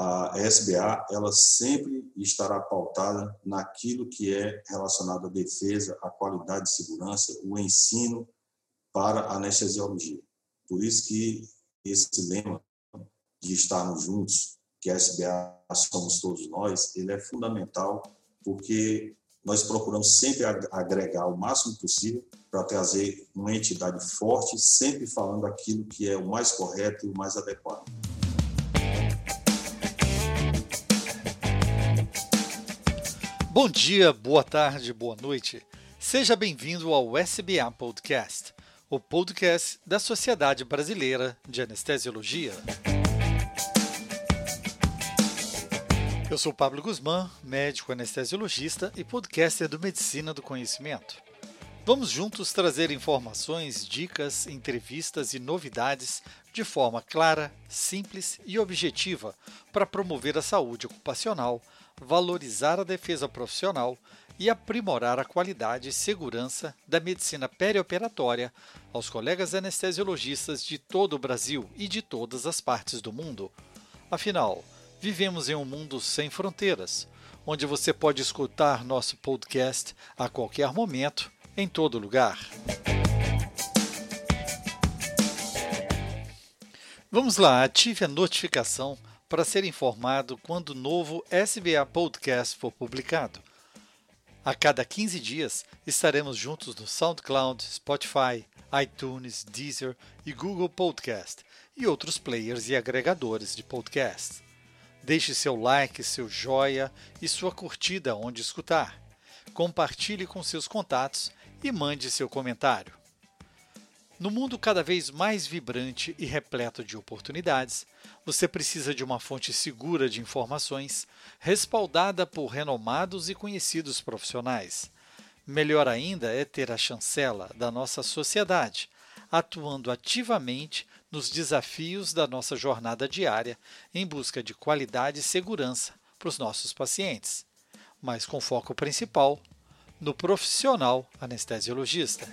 a SBA ela sempre estará pautada naquilo que é relacionado à defesa, à qualidade de segurança, o ensino para a anestesiologia. Por isso que esse lema de estarmos juntos, que a SBA somos todos nós, ele é fundamental porque nós procuramos sempre agregar o máximo possível para trazer uma entidade forte, sempre falando aquilo que é o mais correto e o mais adequado. Bom dia, boa tarde, boa noite. Seja bem-vindo ao SBA Podcast, o podcast da Sociedade Brasileira de Anestesiologia. Eu sou Pablo Guzmán, médico anestesiologista e podcaster do Medicina do Conhecimento. Vamos juntos trazer informações, dicas, entrevistas e novidades de forma clara, simples e objetiva para promover a saúde ocupacional, valorizar a defesa profissional e aprimorar a qualidade e segurança da medicina perioperatória aos colegas anestesiologistas de todo o Brasil e de todas as partes do mundo. Afinal, Vivemos em um mundo sem fronteiras, onde você pode escutar nosso podcast a qualquer momento, em todo lugar. Vamos lá, ative a notificação para ser informado quando o novo SBA Podcast for publicado. A cada 15 dias estaremos juntos no SoundCloud, Spotify, iTunes, Deezer e Google Podcast e outros players e agregadores de podcasts. Deixe seu like, seu joia e sua curtida onde escutar. Compartilhe com seus contatos e mande seu comentário. No mundo cada vez mais vibrante e repleto de oportunidades, você precisa de uma fonte segura de informações, respaldada por renomados e conhecidos profissionais. Melhor ainda é ter a chancela da nossa sociedade, atuando ativamente nos desafios da nossa jornada diária em busca de qualidade e segurança para os nossos pacientes, mas com foco principal no profissional anestesiologista.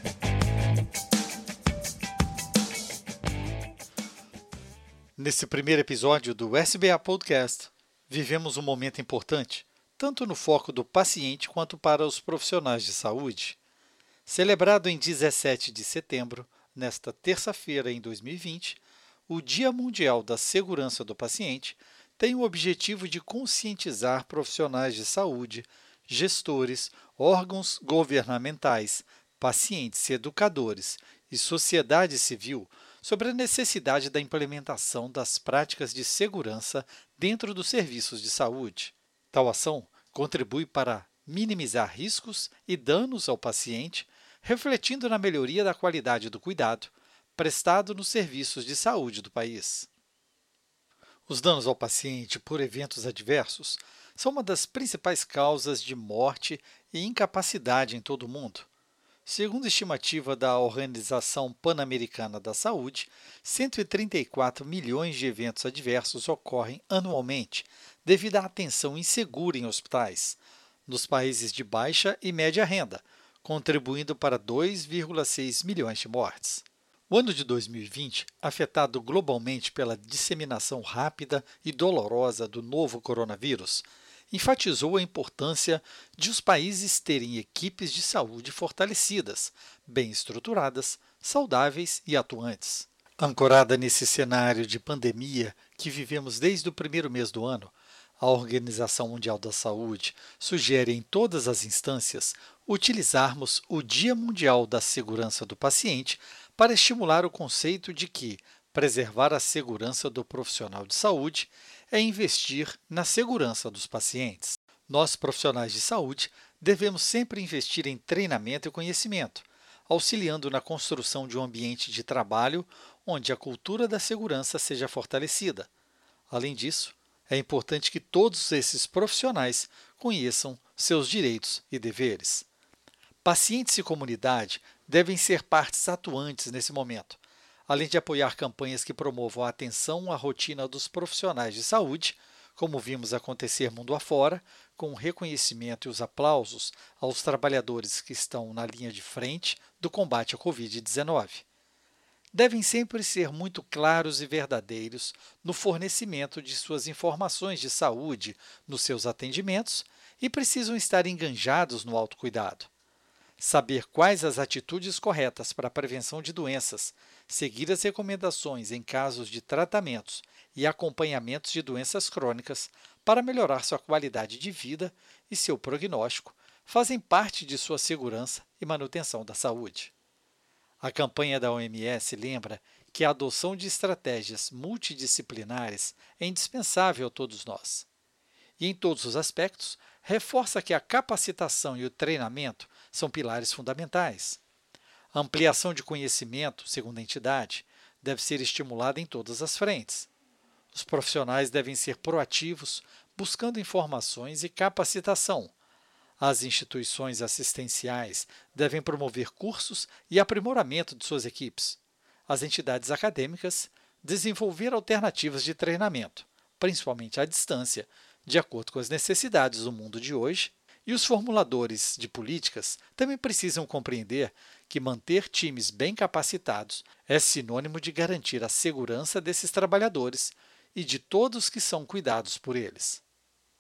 Nesse primeiro episódio do SBA Podcast, vivemos um momento importante, tanto no foco do paciente quanto para os profissionais de saúde. Celebrado em 17 de setembro, nesta terça-feira em 2020, o Dia Mundial da Segurança do Paciente tem o objetivo de conscientizar profissionais de saúde, gestores, órgãos governamentais, pacientes, educadores e sociedade civil sobre a necessidade da implementação das práticas de segurança dentro dos serviços de saúde. Tal ação contribui para minimizar riscos e danos ao paciente refletindo na melhoria da qualidade do cuidado prestado nos serviços de saúde do país. Os danos ao paciente por eventos adversos são uma das principais causas de morte e incapacidade em todo o mundo. Segundo estimativa da Organização Pan-Americana da Saúde, 134 milhões de eventos adversos ocorrem anualmente devido à atenção insegura em hospitais, nos países de baixa e média renda, contribuindo para 2,6 milhões de mortes. O ano de 2020, afetado globalmente pela disseminação rápida e dolorosa do novo coronavírus, enfatizou a importância de os países terem equipes de saúde fortalecidas, bem estruturadas, saudáveis e atuantes. Ancorada nesse cenário de pandemia que vivemos desde o primeiro mês do ano, a Organização Mundial da Saúde sugere em todas as instâncias utilizarmos o Dia Mundial da Segurança do Paciente para estimular o conceito de que preservar a segurança do profissional de saúde é investir na segurança dos pacientes. Nós, profissionais de saúde, devemos sempre investir em treinamento e conhecimento, auxiliando na construção de um ambiente de trabalho onde a cultura da segurança seja fortalecida. Além disso, é importante que todos esses profissionais conheçam seus direitos e deveres. Pacientes e comunidade devem ser partes atuantes nesse momento, além de apoiar campanhas que promovam a atenção à rotina dos profissionais de saúde, como vimos acontecer mundo afora, com o reconhecimento e os aplausos aos trabalhadores que estão na linha de frente do combate à Covid-19. devem sempre ser muito claros e verdadeiros no fornecimento de suas informações de saúde nos seus atendimentos e precisam estar enganjados no autocuidado. Saber quais as atitudes corretas para a prevenção de doenças, seguir as recomendações em casos de tratamentos e acompanhamentos de doenças crônicas para melhorar sua qualidade de vida e seu prognóstico fazem parte de sua segurança e manutenção da saúde. A campanha da OMS lembra que a adoção de estratégias multidisciplinares é indispensável a todos nós. E, em todos os aspectos, reforça que a capacitação e o treinamento são pilares fundamentais. A ampliação de conhecimento, segundo a entidade, deve ser estimulada em todas as frentes. Os profissionais devem ser proativos, buscando informações e capacitação. As instituições assistenciais devem promover cursos e aprimoramento de suas equipes. As entidades acadêmicas desenvolver alternativas de treinamento, principalmente à distância, de acordo com as necessidades do mundo de hoje e os formuladores de políticas também precisam compreender que manter times bem capacitados é sinônimo de garantir a segurança desses trabalhadores e de todos que são cuidados por eles.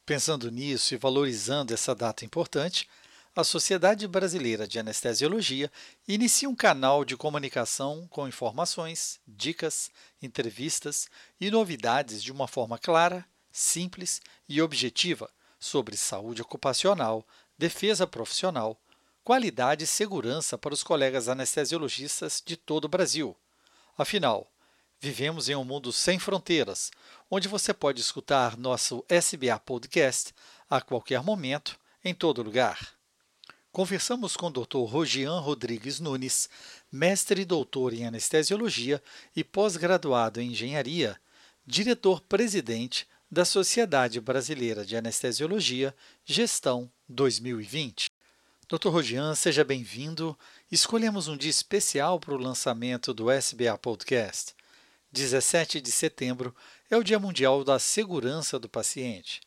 Pensando nisso e valorizando essa data importante, a Sociedade Brasileira de Anestesiologia inicia um canal de comunicação com informações, dicas, entrevistas e novidades de uma forma clara, simples e objetiva sobre saúde ocupacional, defesa profissional, qualidade e segurança para os colegas anestesiologistas de todo o Brasil. Afinal, vivemos em um mundo sem fronteiras, onde você pode escutar nosso SBA Podcast a qualquer momento, em todo lugar. Conversamos com o Dr. Rogian Rodrigues Nunes, mestre e doutor em anestesiologia e pós-graduado em engenharia, diretor-presidente da Sociedade Brasileira de Anestesiologia, Gestão 2020. Dr. Rodian, seja bem-vindo. Escolhemos um dia especial para o lançamento do SBA Podcast. 17 de setembro é o Dia Mundial da Segurança do Paciente.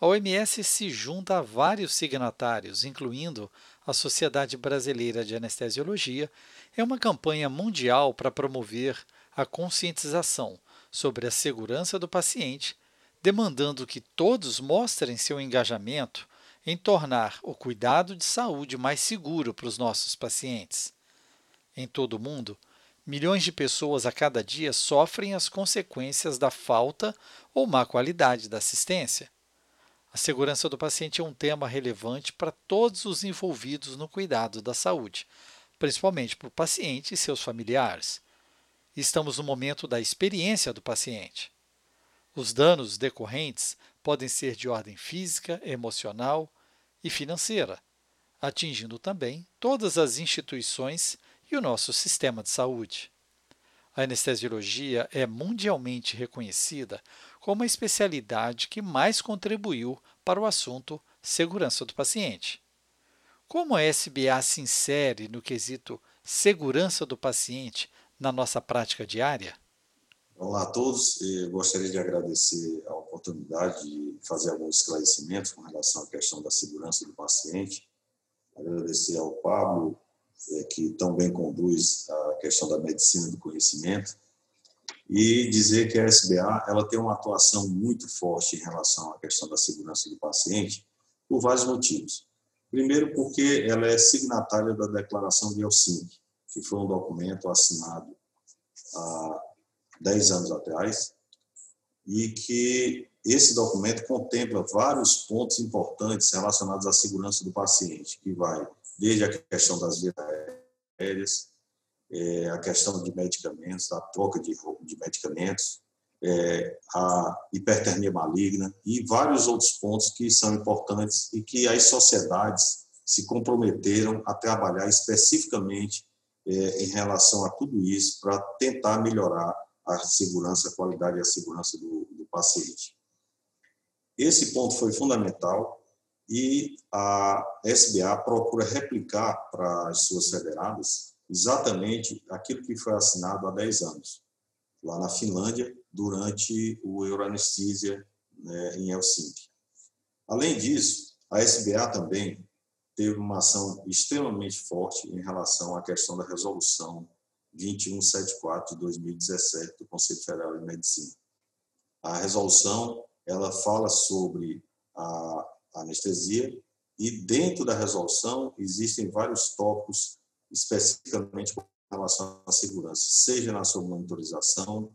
A OMS se junta a vários signatários, incluindo a Sociedade Brasileira de Anestesiologia, é uma campanha mundial para promover a conscientização sobre a segurança do paciente demandando que todos mostrem seu engajamento em tornar o cuidado de saúde mais seguro para os nossos pacientes. Em todo o mundo, milhões de pessoas a cada dia sofrem as consequências da falta ou má qualidade da assistência. A segurança do paciente é um tema relevante para todos os envolvidos no cuidado da saúde, principalmente para o paciente e seus familiares. Estamos no momento da experiência do paciente. Os danos decorrentes podem ser de ordem física, emocional e financeira, atingindo também todas as instituições e o nosso sistema de saúde. A anestesiologia é mundialmente reconhecida como a especialidade que mais contribuiu para o assunto segurança do paciente. Como a SBA se insere no quesito segurança do paciente na nossa prática diária? Olá a todos, eu gostaria de agradecer a oportunidade de fazer alguns esclarecimentos com relação à questão da segurança do paciente. Agradecer ao Pablo, é, que tão bem conduz a questão da medicina do conhecimento, e dizer que a SBA ela tem uma atuação muito forte em relação à questão da segurança do paciente por vários motivos. Primeiro, porque ela é signatária da Declaração de Helsinki, que foi um documento assinado a 10 anos atrás, e que esse documento contempla vários pontos importantes relacionados à segurança do paciente, que vai desde a questão das vias aéreas, é, a questão de medicamentos, a troca de, de medicamentos, é, a hipertermia maligna e vários outros pontos que são importantes e que as sociedades se comprometeram a trabalhar especificamente é, em relação a tudo isso para tentar melhorar a segurança, a qualidade e a segurança do, do paciente. Esse ponto foi fundamental e a SBA procura replicar para as suas federadas exatamente aquilo que foi assinado há 10 anos, lá na Finlândia, durante o Euroanesthesia né, em Helsinki. Além disso, a SBA também teve uma ação extremamente forte em relação à questão da resolução 2174 de 2017 do Conselho Federal de Medicina. A resolução ela fala sobre a anestesia e dentro da resolução existem vários tópicos especificamente com relação à segurança, seja na sua monitorização,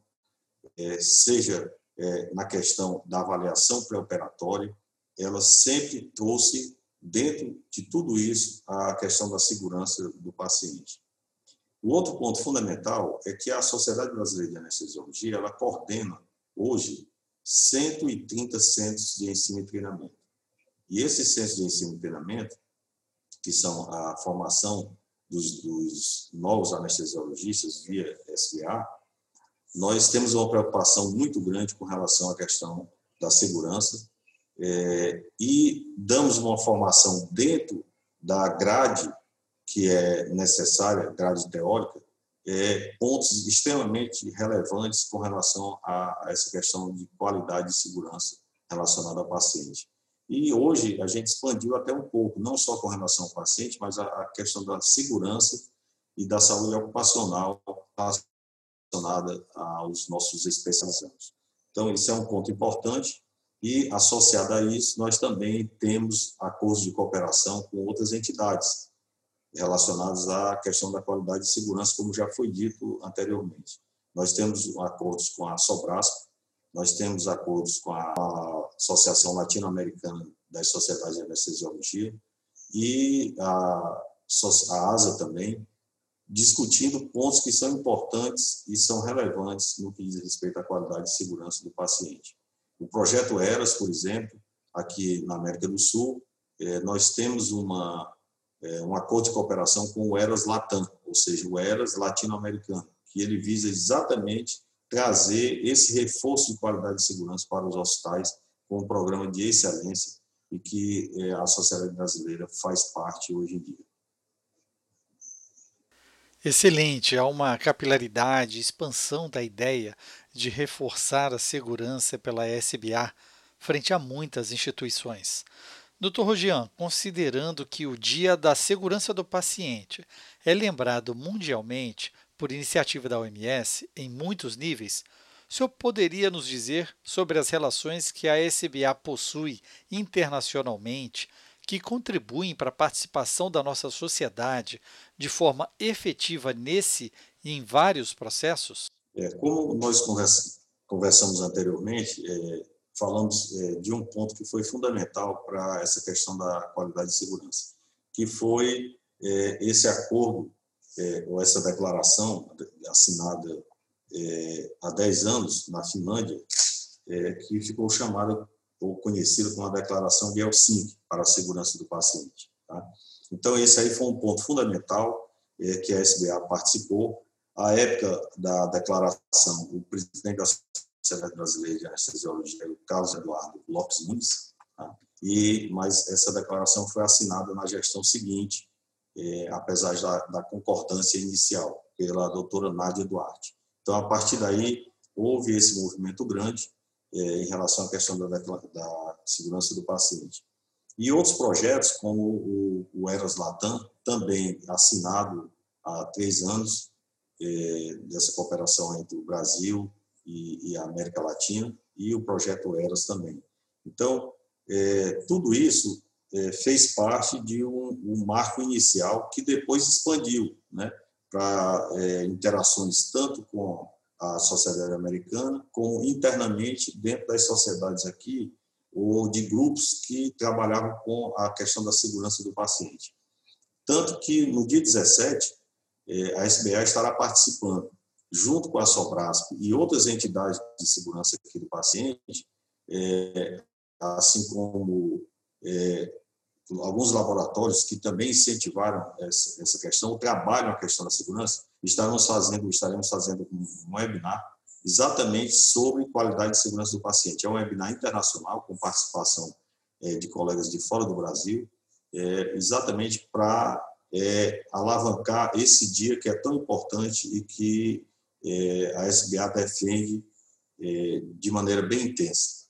é, seja é, na questão da avaliação pré-operatória, ela sempre trouxe dentro de tudo isso a questão da segurança do paciente. O outro ponto fundamental é que a Sociedade Brasileira de Anestesiologia ela coordena hoje 130 centros de ensino e treinamento. E esses centros de ensino e treinamento, que são a formação dos, dos novos anestesiologistas via SBA, nós temos uma preocupação muito grande com relação à questão da segurança é, e damos uma formação dentro da grade que é necessária, grade teórica, é, pontos extremamente relevantes com relação a, a, essa questão de qualidade e segurança relacionada ao paciente. E hoje a gente expandiu até um pouco, não só com relação ao paciente, mas a, a questão da segurança e da saúde ocupacional relacionada aos nossos especializados. Então, isso é um ponto importante e, associado a isso, nós também temos acordos de cooperação com outras entidades relacionadas à questão da qualidade e segurança, como já foi dito anteriormente. Nós temos acordos com a Sobrasco, nós temos acordos com a Associação Latino-Americana das Sociedades de Anestesiologia e a, a ASA também, discutindo pontos que são importantes e são relevantes no que diz respeito à qualidade e segurança do paciente. O projeto ERAS, por exemplo, aqui na América do Sul, é, nós temos uma, um acordo de cooperação com o ERAS Latam, ou seja, o ERAS latino-americano, que ele visa exatamente trazer esse reforço de qualidade e segurança para os hospitais com um programa de excelência e que é, a sociedade brasileira faz parte hoje em dia. Excelente, há uma capilaridade, expansão da ideia de reforçar a segurança pela SBA frente a muitas instituições. Dr. Rogian, considerando que o Dia da Segurança do Paciente é lembrado mundialmente por iniciativa da OMS em muitos níveis, o senhor poderia nos dizer sobre as relações que a SBA possui internacionalmente que contribuem para a participação da nossa sociedade de forma efetiva nesse e em vários processos? É, como nós conversamos anteriormente, é, falamos é, de um ponto que foi fundamental para essa questão da qualidade de segurança, que foi é, esse acordo, é, ou essa declaração assinada há 10 anos na Finlândia, que ficou chamada ou conhecida como a Declaração de Helsinki para a Segurança do Paciente. Tá? Então, esse aí foi um ponto fundamental que a SBA participou. À época da declaração, o presidente da Sociedade Brasileira de Anestesiologia, o Carlos Eduardo Lopes Nunes, tá? e, mas essa declaração foi assinada na gestão seguinte, é, apesar da, da concordância inicial, pela doutora Nádia Duarte. Então, a partir daí, houve esse movimento grande, é, em relação à questão da, da, segurança do paciente. E outros projetos, como o, o Eras Latam, também assinado há três anos, é, dessa cooperação entre o Brasil e, e, a América Latina, e o projeto Eras também. Então, é, tudo isso é, fez parte de um, um, marco inicial que depois expandiu né, para é, interações tanto com a sociedade americana, como internamente dentro das sociedades aqui, ou de grupos que trabalhavam com a questão da segurança do paciente. Tanto que no dia 17, eh, a SBA estará participando, junto com a Sobrasp e outras entidades de segurança aqui do paciente, eh, assim como eh, alguns laboratórios que também incentivaram essa, essa questão, trabalham a questão da segurança, estaremos fazendo, estaremos fazendo um webinar exatamente sobre qualidade de segurança do paciente. É um webinar internacional com participação é, de colegas de fora do Brasil, é, exatamente para é, alavancar esse dia que é tão importante e que é, a SBA defende é, de maneira bem intensa.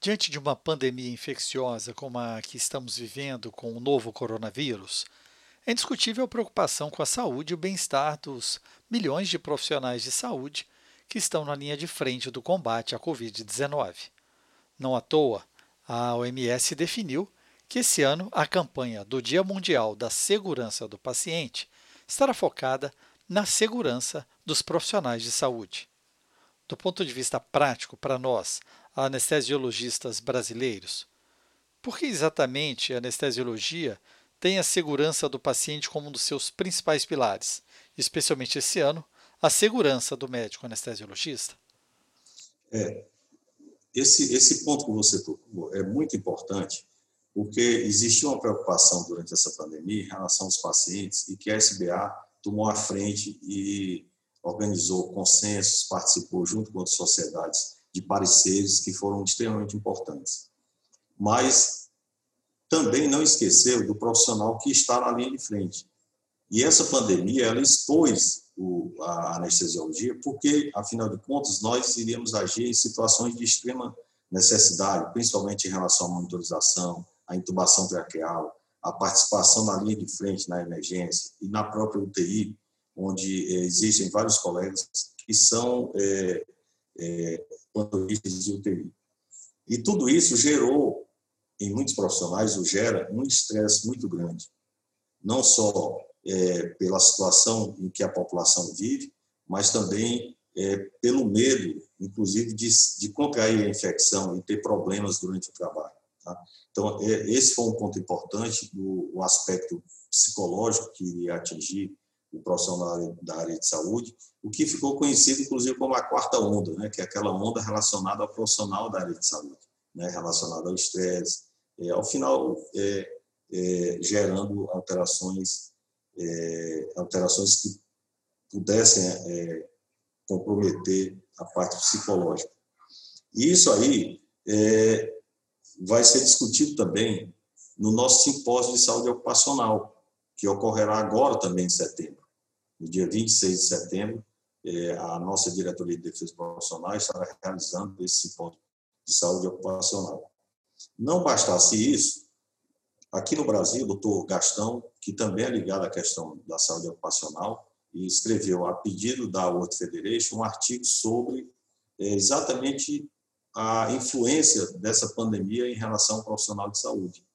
Diante de uma pandemia infecciosa como a que estamos vivendo com o novo coronavírus, é indiscutível a preocupação com a saúde e o bem-estar dos milhões de profissionais de saúde que estão na linha de frente do combate à Covid-19. Não à toa, a OMS definiu que esse ano a campanha do Dia Mundial da Segurança do Paciente estará focada na segurança dos profissionais de saúde. Do ponto de vista prático, para nós, anestesiologistas brasileiros, por que exatamente a anestesiologia tem a segurança do paciente como um dos seus principais pilares, especialmente esse ano, a segurança do médico anestesiologista? É, esse, esse ponto que você tocou é muito importante, porque existiu uma preocupação durante essa pandemia em relação aos pacientes e que a SBA tomou a frente e organizou consensos, participou junto com outras sociedades de pareceres que foram extremamente importantes. Mas também não esqueceu do profissional que está na linha de frente. E essa pandemia, ela expôs o, a anestesiologia, porque, afinal de contas, nós iríamos agir em situações de extrema necessidade, principalmente em relação à monitorização, à intubação traqueal, a participação na linha de frente na emergência e na própria UTI, onde é, existem vários colegas que são é, é, de UTI. E tudo isso gerou, em muitos profissionais, ou gera um estresse muito grande, não só é, pela situação em que a população vive, mas também pelo medo, inclusive, de, de contrair a infecção e ter problemas durante o trabalho. Tá? Então, é, esse foi um ponto importante o aspecto psicológico que iria atingir o profissional da área de saúde, o que ficou conhecido, inclusive, como a quarta onda, né, que é aquela onda relacionada ao profissional da área de saúde, né, relacionada ao estresse, é, ao final é, é, gerando alterações, é, alterações que pudessem é, comprometer a parte psicológica. E isso aí é, vai ser discutido também no nosso simpósio de saúde ocupacional, que ocorrerá agora também em setembro. No dia 26 de setembro, é, a nossa diretoria de defesa profissional estará realizando esse simpósio de saúde ocupacional. Não bastasse isso, aqui no Brasil, o doutor Gastão, que também é ligado à questão da saúde ocupacional, escreveu, a pedido da World Federation, um artigo sobre é, exatamente a influência dessa pandemia em relação ao profissional de saúde.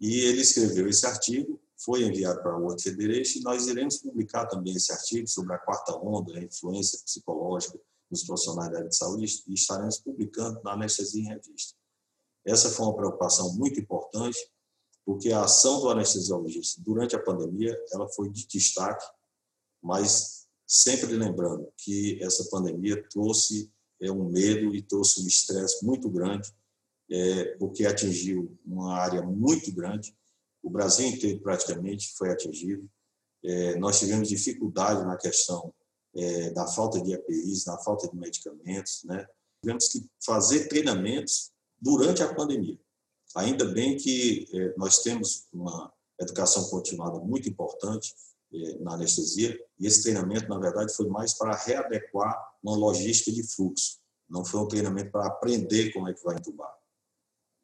E ele escreveu esse artigo, foi enviado para a World Federation, e nós iremos publicar também esse artigo sobre a quarta onda, a influência psicológica dos profissionais da área de saúde, e estaremos publicando na Anestesia em Revista. Essa foi uma preocupação muito importante, porque a ação do anestesiologista durante a pandemia ela foi de destaque, mas sempre lembrando que essa pandemia trouxe é um medo e trouxe um estresse muito grande, é, porque atingiu uma área muito grande. O Brasil inteiro praticamente foi atingido. É, nós tivemos dificuldade na questão é, da falta de EPIs, na falta de medicamentos, né? Tivemos que fazer treinamentos durante a pandemia. Ainda bem que é, nós temos uma educação continuada muito importante na anestesia, e esse treinamento, na verdade, foi mais para readequar uma logística de fluxo. Não foi um treinamento para aprender como é que vai entubar.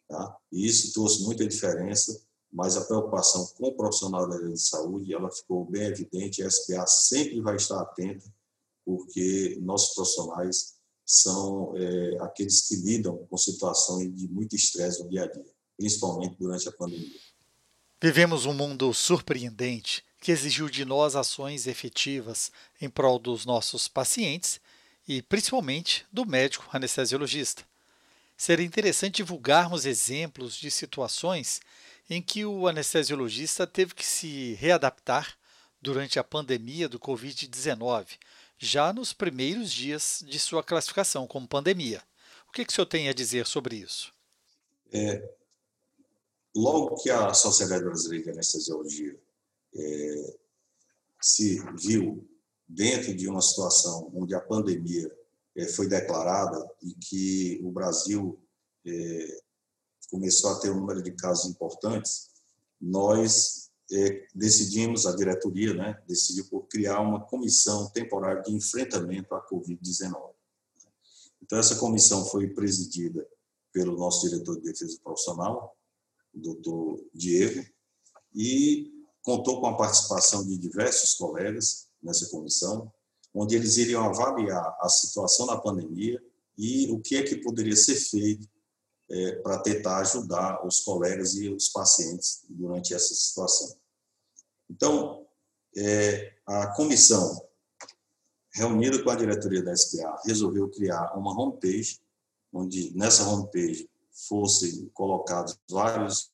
Tá? E isso trouxe muita diferença, mas a preocupação com o profissional da área de saúde ela ficou bem evidente. A SPA sempre vai estar atenta, porque nossos profissionais são é, aqueles que lidam com situações de muito estresse no dia a dia, principalmente durante a pandemia. Vivemos um mundo surpreendente que exigiu de nós ações efetivas em prol dos nossos pacientes e principalmente do médico anestesiologista. Seria interessante divulgarmos exemplos de situações em que o anestesiologista teve que se readaptar durante a pandemia do Covid-19, já nos primeiros dias de sua classificação como pandemia. O que, que o senhor tem a dizer sobre isso? É, logo que a Sociedade Brasileira de Anestesiologia é, se viu dentro de uma situação onde a pandemia é, foi declarada e que o Brasil é, começou a ter um número de casos importantes, nós é, decidimos, a diretoria né, decidiu por criar uma comissão temporária de enfrentamento à Covid-19. Então, essa comissão foi presidida pelo nosso diretor de defesa profissional, o doutor Diego, e contou com a participação de diversos colegas nessa comissão, onde eles iriam avaliar a situação da pandemia e o que é que poderia ser feito é, para tentar ajudar os colegas e os pacientes durante essa situação. Então, é, a comissão, reunida com a diretoria da SPA, resolveu criar uma homepage, onde nessa homepage fossem colocados vários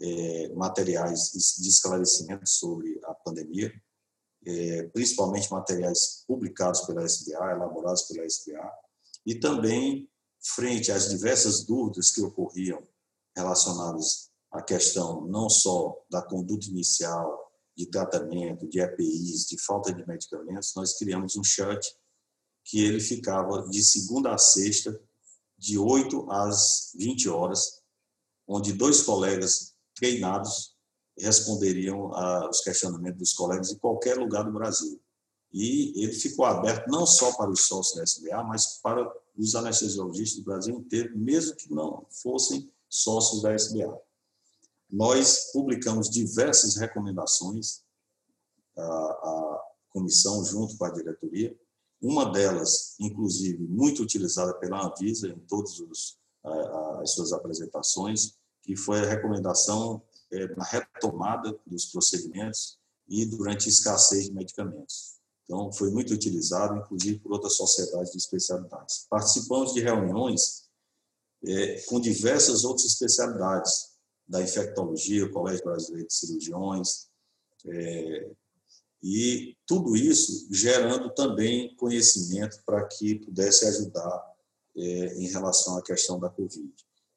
é, materiais de esclarecimento sobre a pandemia, é, principalmente materiais publicados pela SBA, elaborados pela SBA, e também frente às diversas dúvidas que ocorriam relacionadas à questão não só da conduta inicial, de tratamento, de EPIs, de falta de medicamentos, nós criamos um chat que ele ficava de segunda a sexta, de 8 às 20 horas, onde dois colegas treinados responderiam aos questionamentos dos colegas em qualquer lugar do Brasil. E ele ficou aberto não só para os sócios da SBA, mas para os anestesiologistas do Brasil inteiro, mesmo que não fossem sócios da SBA. Nós publicamos diversas recomendações à, à comissão, junto com a diretoria, uma delas, inclusive, muito utilizada pela Anvisa em todas as suas apresentações, que foi a recomendação é, na retomada dos procedimentos e durante a escassez de medicamentos. Então, foi muito utilizado, inclusive por outras sociedades de especialidades. Participamos de reuniões é, com diversas outras especialidades, da infectologia, o Colégio Brasileiro de Cirurgiões, é, e tudo isso gerando também conhecimento para que pudesse ajudar é, em relação à questão da Covid.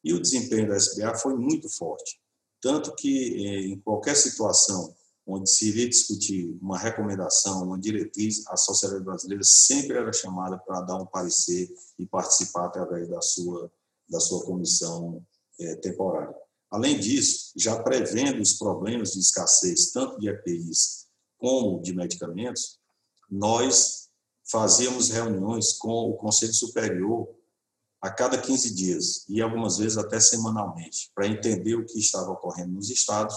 E o desempenho da SBA foi muito forte, tanto que é, em qualquer situação onde se iria discutir uma recomendação, uma diretriz, a sociedade brasileira sempre era chamada para dar um parecer e participar através da sua, da sua comissão é, temporária. Além disso, já prevendo os problemas de escassez, tanto de EPIs como de medicamentos, nós fazíamos reuniões com o Conselho Superior a cada 15 dias e algumas vezes até semanalmente, para entender o que estava ocorrendo nos estados.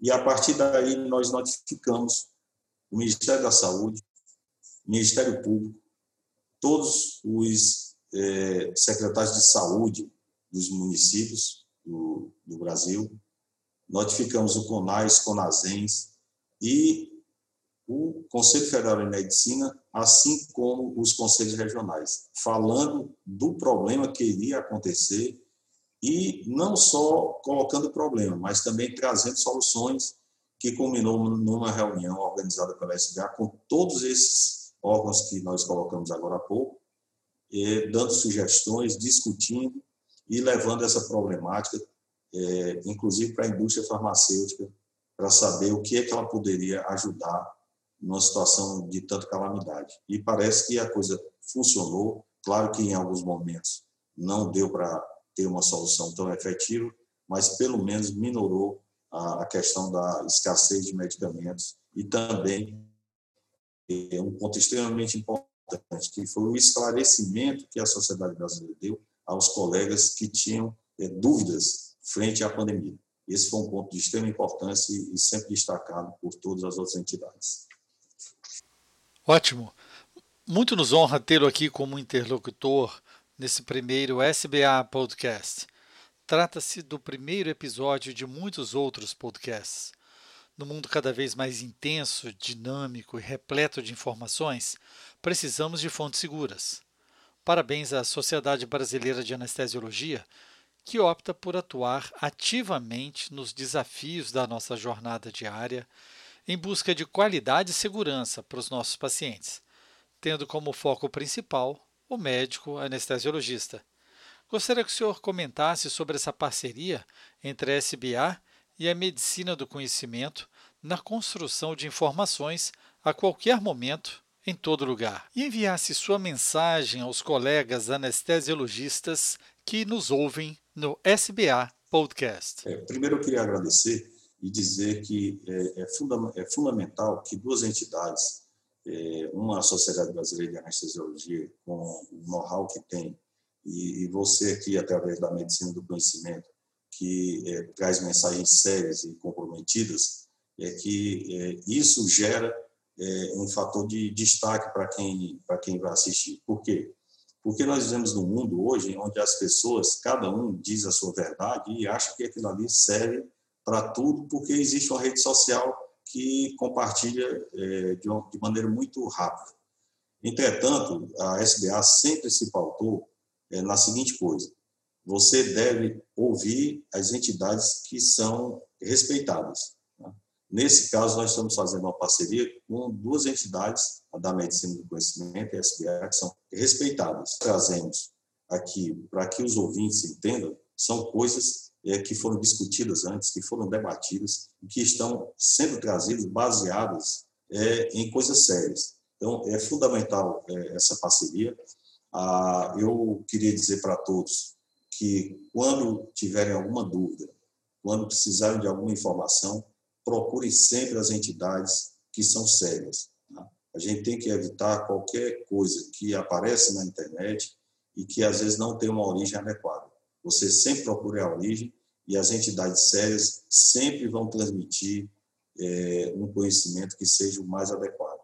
E a partir daí nós notificamos o Ministério da Saúde, o Ministério Público, todos os é, secretários de saúde dos municípios do, do Brasil, notificamos o CONAS, CONASENS e o Conselho Federal de Medicina, assim como os conselhos regionais, falando do problema que iria acontecer e não só colocando problema, mas também trazendo soluções que culminou numa reunião organizada pela SBA com todos esses órgãos que nós colocamos agora há pouco, dando sugestões, discutindo e levando essa problemática, é, inclusive para a indústria farmacêutica, para saber o que é que ela poderia ajudar numa situação de tanta calamidade. E parece que a coisa funcionou, claro que em alguns momentos não deu para ter uma solução tão efetiva, mas pelo menos minorou a, questão da escassez de medicamentos e também é, um ponto extremamente importante, que foi o esclarecimento que a sociedade brasileira deu aos colegas que tinham é, dúvidas frente à pandemia. Esse foi um ponto de extrema importância e sempre destacado por todas as outras entidades. Ótimo. Muito nos honra tê-lo aqui como interlocutor nesse primeiro SBA Podcast. Trata-se do primeiro episódio de muitos outros podcasts. No mundo cada vez mais intenso, dinâmico e repleto de informações, precisamos de fontes seguras. Parabéns à Sociedade Brasileira de Anestesiologia, que opta por atuar ativamente nos desafios da nossa jornada diária em busca de qualidade e segurança para os nossos pacientes, tendo como foco principal o médico anestesiologista. Gostaria que o senhor comentasse sobre essa parceria entre a SBA e a medicina do conhecimento na construção de informações a qualquer momento, em todo lugar, e enviasse sua mensagem aos colegas anestesiologistas que nos ouvem no SBA Podcast. É, primeiro, eu queria agradecer e dizer que é, é, funda é fundamental que duas entidades é, uma sociedade brasileira de anestesiologia com o know-how que tem e, você aqui através da medicina do conhecimento que é, traz mensagens sérias e comprometidas é que é, isso gera é, um fator de destaque para quem, quem vai assistir. Por quê? Porque nós vivemos num mundo hoje onde as pessoas, cada um diz a sua verdade e acha que aquilo ali serve para tudo, porque existe uma rede social que compartilha é, de, uma, de maneira muito rápida. Entretanto, a SBA sempre se pautou é, na seguinte coisa: você deve ouvir as entidades que são respeitadas. Né? Nesse caso, nós estamos fazendo uma parceria com duas entidades, da Medicina do Conhecimento e SBA, que são respeitadas. Trazemos aqui, para que os ouvintes entendam, são coisas que foram discutidas antes, que foram debatidas, que estão sendo trazidas baseadas é, em coisas sérias. Então, é fundamental é, essa parceria. Ah, eu queria dizer para todos que, quando tiverem alguma dúvida, quando precisarem de alguma informação, procurem sempre as entidades que são sérias. Tá? A gente tem que evitar qualquer coisa que aparece na internet e que às vezes não tem uma origem adequada. Você sempre procure a origem e as entidades sérias sempre vão transmitir é, um conhecimento que seja o mais adequado.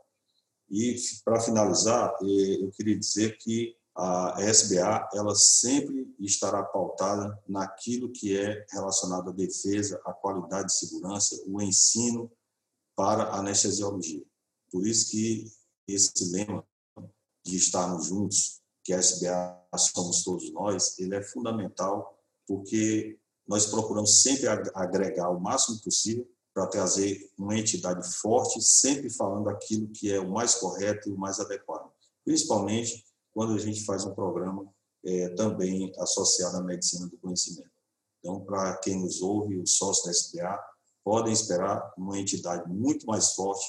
E, para finalizar, é, eu queria dizer que a SBA ela sempre estará pautada naquilo que é relacionado à defesa, à qualidade de segurança, o ensino para anestesiologia. Por isso que esse lema de estarmos juntos, que a SBA somos todos nós, ele é fundamental porque nós procuramos sempre agregar o máximo possível para trazer uma entidade forte, sempre falando aquilo que é o mais correto e o mais adequado, principalmente quando a gente faz um programa é, também associado à medicina do conhecimento. Então, para quem nos ouve, os sócios da SBA podem esperar uma entidade muito mais forte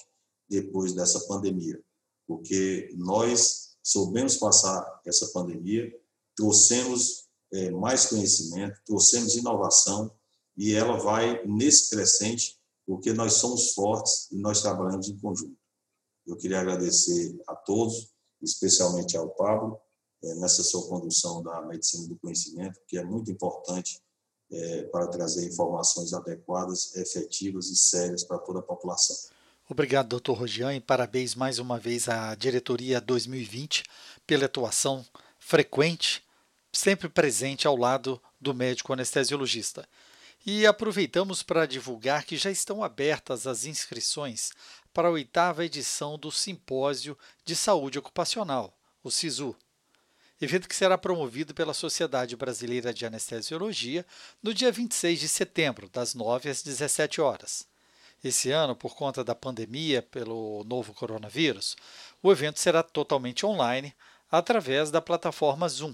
depois dessa pandemia, porque nós soubemos passar essa pandemia, trouxemos é, mais conhecimento, trouxemos inovação e ela vai nesse crescente porque nós somos fortes e nós trabalhamos em conjunto. Eu queria agradecer a todos especialmente ao Pablo, é, nessa sua condução da medicina do conhecimento, que é muito importante é, para trazer informações adequadas, efetivas e sérias para toda a população. Obrigado, doutor Rogian, e parabéns mais uma vez à diretoria 2020 pela atuação frequente, sempre presente ao lado do médico anestesiologista. E aproveitamos para divulgar que já estão abertas as inscrições para a oitava edição do Simpósio de Saúde Ocupacional, o SISU, evento que será promovido pela Sociedade Brasileira de Anestesiologia no dia 26 de setembro, das 9 às 17 horas. Esse ano, por conta da pandemia pelo novo coronavírus, o evento será totalmente online através da plataforma Zoom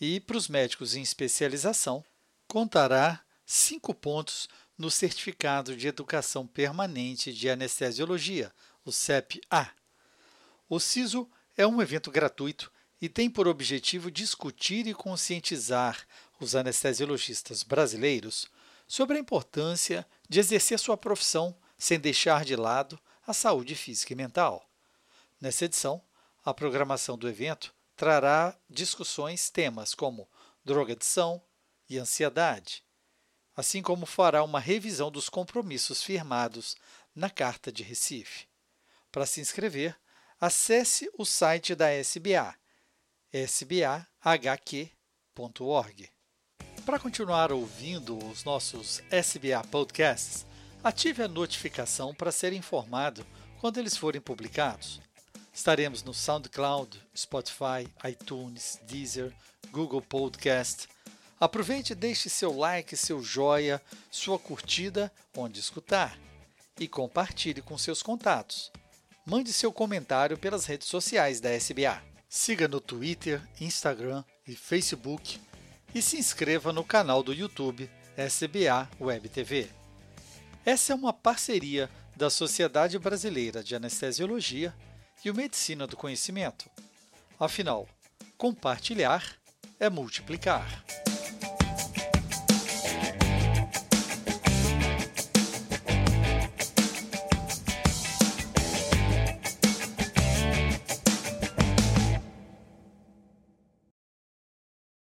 e, para os médicos em especialização, contará cinco pontos no Certificado de Educação Permanente de Anestesiologia, o CEP-A. O CISO é um evento gratuito e tem por objetivo discutir e conscientizar os anestesiologistas brasileiros sobre a importância de exercer sua profissão sem deixar de lado a saúde física e mental. Nessa edição, a programação do evento trará discussões temas como drogadição e ansiedade, assim como fará uma revisão dos compromissos firmados na Carta de Recife. Para se inscrever, acesse o site da SBA, sbahq.org. Para continuar ouvindo os nossos SBA podcasts, ative a notificação para ser informado quando eles forem publicados. Estaremos no SoundCloud, Spotify, iTunes, Deezer, Google Podcast, Aproveite e deixe seu like, seu joia, sua curtida onde escutar e compartilhe com seus contatos. Mande seu comentário pelas redes sociais da SBA. Siga no Twitter, Instagram e Facebook e se inscreva no canal do YouTube SBA Web TV. Essa é uma parceria da Sociedade Brasileira de Anestesiologia e o Medicina do Conhecimento. Afinal, compartilhar é multiplicar.